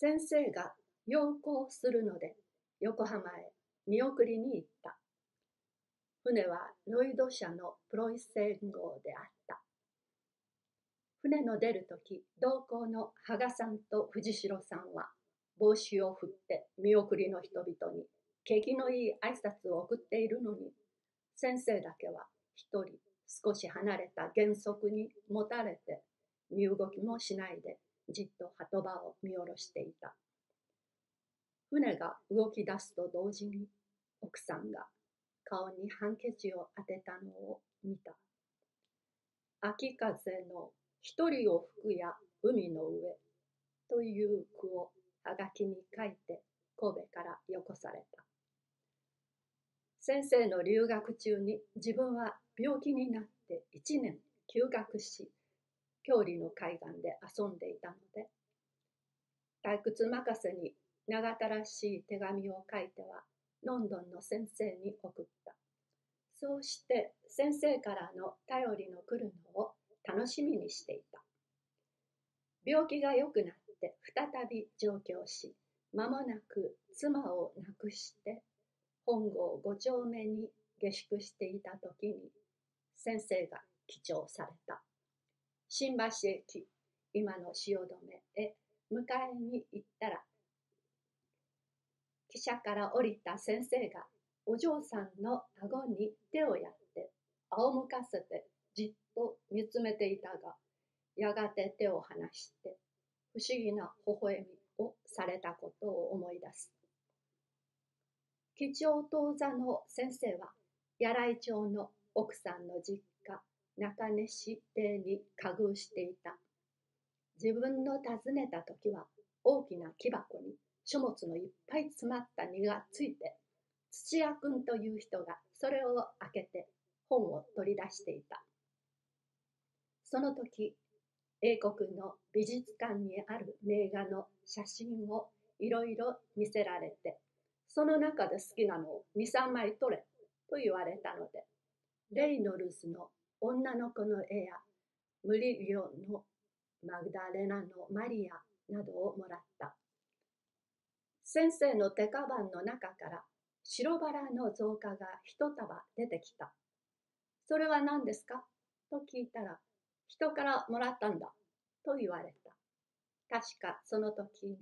先生が要行するので横浜へ見送りに行った。船はロイド社のプロイセン号であった。船の出るとき、同行の羽賀さんと藤代さんは帽子を振って見送りの人々に景気のいい挨拶を送っているのに、先生だけは一人少し離れた原則に持たれて身動きもしないでじっと鳩場を見下ろしていた。船が動き出すと同時に奥さんが顔にハンケチを当てたのを見た。秋風の一人を吹くや海の上という句をはがきに書いて神戸からよこされた。先生の留学中に自分は病気になって1年休学し、郷里の海岸で遊んでいたので、退屈任せに長たらしい手紙を書いてはロンドンの先生に送った。そうして先生からの頼りの来るのを楽しみにしていた。病気が良くなって再び上京し、間もなく妻を亡くして本郷五丁目に下宿していた時に先生が記帳された。新橋駅、今の汐留へ迎えに行ったら汽車から降りた先生がお嬢さんの顎に手をやって仰向かせてじっと見つめていたがやがて手を離して不思議な微笑みをされたことを思い出す。吉祥当座の先生は柳井町の奥さんの実中根市邸に家遇していた自分の訪ねた時は大きな木箱に書物のいっぱい詰まった荷がついて土屋君という人がそれを開けて本を取り出していた。その時英国の美術館にある名画の写真をいろいろ見せられてその中で好きなのを23枚撮れと言われたのでレイノルズの女の子の絵やムリリオのマグダレナのマリアなどをもらった先生の手カバンの中から白バラの造花が一束出てきた。それは何ですか？と聞いたら、人からもらったんだと言われた。確かその時に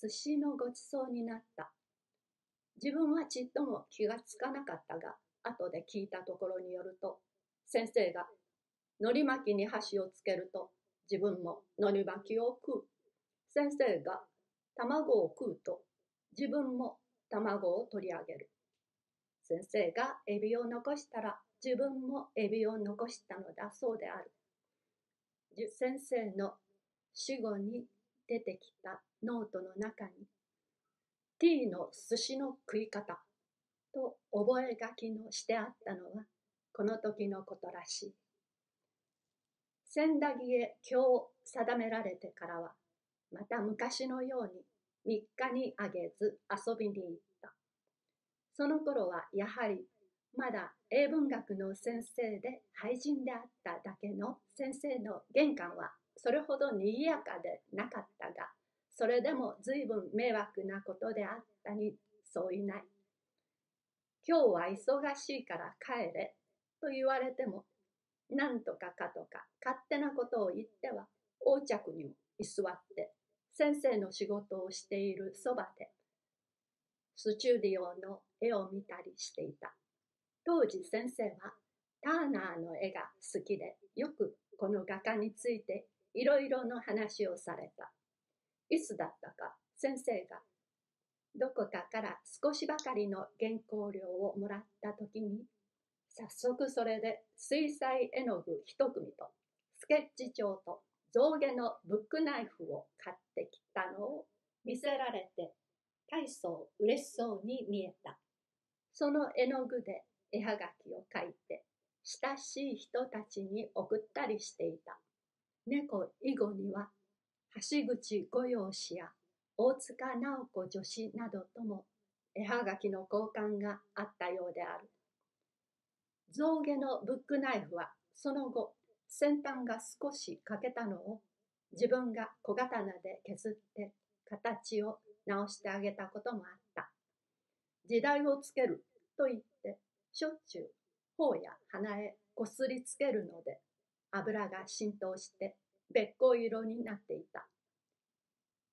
寿司のごちそうになった。自分はちっとも気がつかなかったが、後で聞いたところによると、先生が海苔巻きに箸をつけると自分も海苔巻きを食う。先生が卵を食うと自分も卵を取り上げる。先生がエビを残したら自分もエビを残したのだそうである。先生の死後に出てきたノートの中に T の寿司の食い方と覚書きのしてあったのはこの時のことらしい。千駄木へ今日定められてからはまた昔のように3日にあげず遊びに行った。その頃はやはりまだ英文学の先生で俳人であっただけの先生の玄関はそれほど賑やかでなかったが、それでも随分迷惑なことであったにそういない。今日は忙しいから帰れと言われても、なんとかかとか勝手なことを言っては横着にも居座って先生の仕事をしているそばで、スチューディオの絵を見たりしていた。当時先生はターナーの絵が好きで、よくこの画家についていろいろの話をされた。いつだったか先生がどこかから少しばかりの原稿料をもらった時に、早速それで水彩絵の具一組とスケッチ帳と象牙のブックナイフを買ってきたのを見せられて大層嬉しそうに見えた。その絵の具で絵はがきを描いて親しい人たちに送ったりしていた。猫以後には橋口御用氏や大塚直子女子などとも絵はがきの交換があったようである。象牙のブックナイフはその後先端が少し欠けたのを自分が小刀で削って形を直してあげたこともあった。時代をつけると言って、しょっちゅう頬や鼻へこすりつけるので、油が浸透してべっこう色になっていた。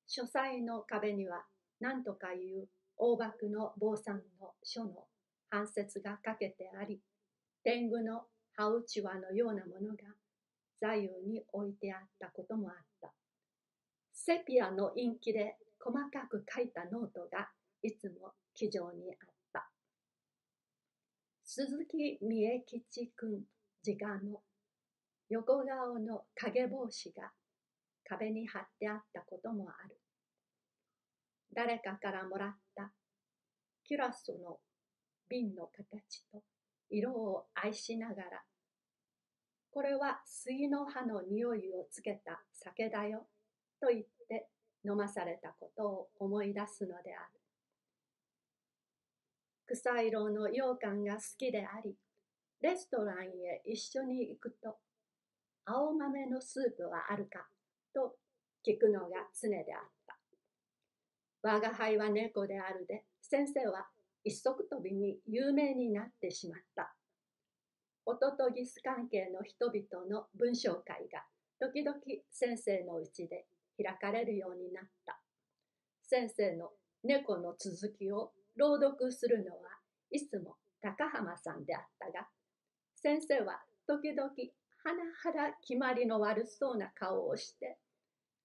書斎の壁には何とかいう大幕の坊さんの書の半節がかけてあり、天狗の羽うちわのようなものが左右に置いてあったこともあった。セピアの陰気で細かく書いたノートがいつも機上にあった。鈴木三重吉君自家の横顔の影帽子が壁に貼ってあったこともある。誰かからもらったキュラソの瓶の形と色を愛しながら、これは杉の葉の匂いをつけた酒だよと言って飲まされたことを思い出すのである。草色の羊羹が好きであり、レストランへ一緒に行くと、青豆のスープはあるかと聞くのが常であった。我が輩は猫であるで、先生は一足飛びに有名になってしまった。ホトトギス関係の人々の文章会が時々先生のうちで開かれるようになった。先生の猫の続きを朗読するのはいつも高浜さんであったが、先生は時々はなはだ決まりの悪そうな顔をして、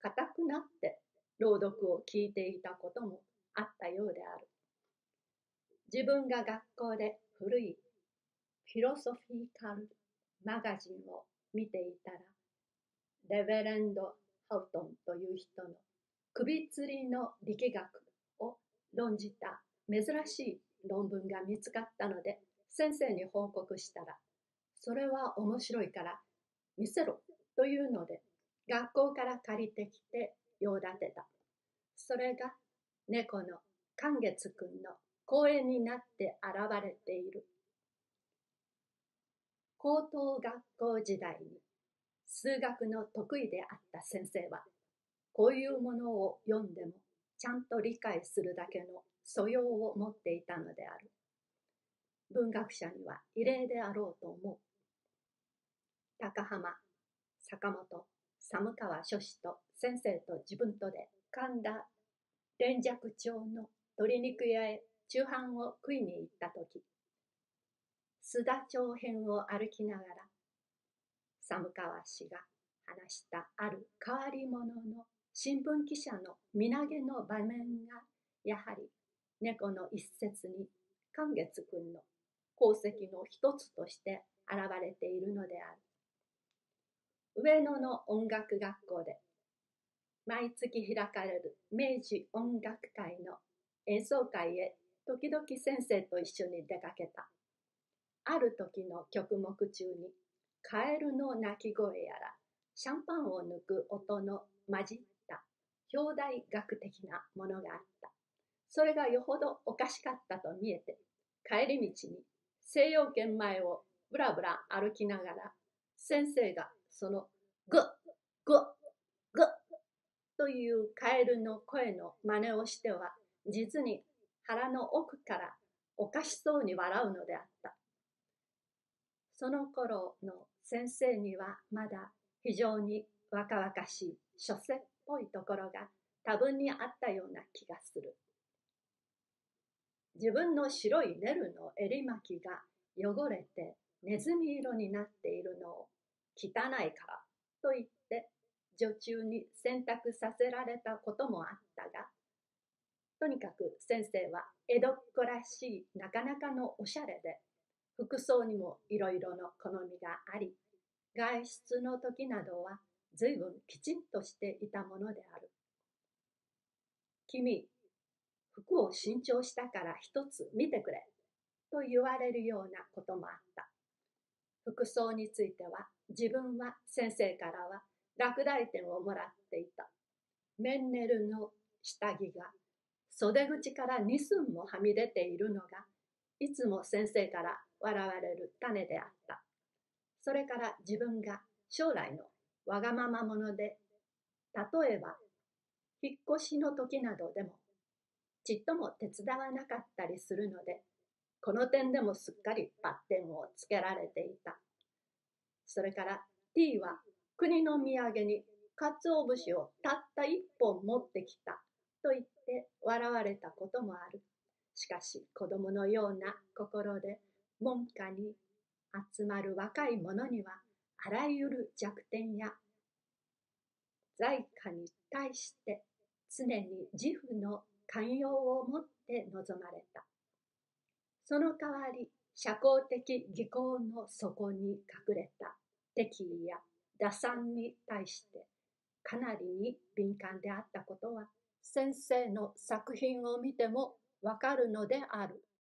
硬くなって朗読を聞いていたこともあったようである。自分が学校で古いフィロソフィーカルマガジンを見ていたら、レベレンド・ハウトンという人の首吊りの力学を論じた珍しい論文が見つかったので、先生に報告したら、それは面白いから見せろというので、学校から借りてきて用立てた。それが猫の寛月くんの公園になって現れている。高等学校時代に数学の得意であった先生は、こういうものを読んでもちゃんと理解するだけの素養を持っていたのである。文学者には異例であろうと思う。高浜、坂本、寒川書士と先生と自分とで神田連雀町の鶏肉屋へ中飯を食いに行った時須田町編を歩きながら寒川氏が話したある変わり者の新聞記者の身投げの場面がやはり猫の一節に寛月くんの功績の一つとして現れているのである。上野の音楽学校で毎月開かれる明治音楽会の演奏会へ時々先生と一緒に出かけた。ある時の曲目中にカエルの鳴き声やらシャンパンを抜く音の混じった表題学的なものがあった。それがよほどおかしかったと見えて帰り道に西洋圏前をぶらぶら歩きながら先生がそのグッグッグッというカエルの声の真似をしては実に腹の奥からおかしそうに笑うのであった。その頃の先生にはまだ非常に若々しい書生っぽいところが多分にあったような気がする。自分の白いネルの襟巻きが汚れてネズミ色になっているのを汚いからと言って女中に選択させられたこともあったがとにかく先生は江戸っ子らしいなかなかのおしゃれで服装にもいろいろの好みがあり外出の時などは随分きちんとしていたものである君服を新調したから一つ見てくれと言われるようなこともあった。服装については自分は先生からは落第点をもらっていた。メンネルの下着が袖口から2寸もはみ出ているのがいつも先生から笑われる種であった。それから自分が将来のわがまま者で例えば引っ越しの時などでも、ちっとも手伝わなかったりするので、この点でもすっかりバッテンをつけられていた。それから T は国の土産に鰹節をたった一本持ってきたと言って笑われたこともある。しかし子供のような心で門下に集まる若い者にはあらゆる弱点や在家に対して常に自負の寛容を持って臨まれた。その代わり社交的技巧の底に隠れた敵意や打算に対してかなりに敏感であったことは先生の作品を見てもわかるのである。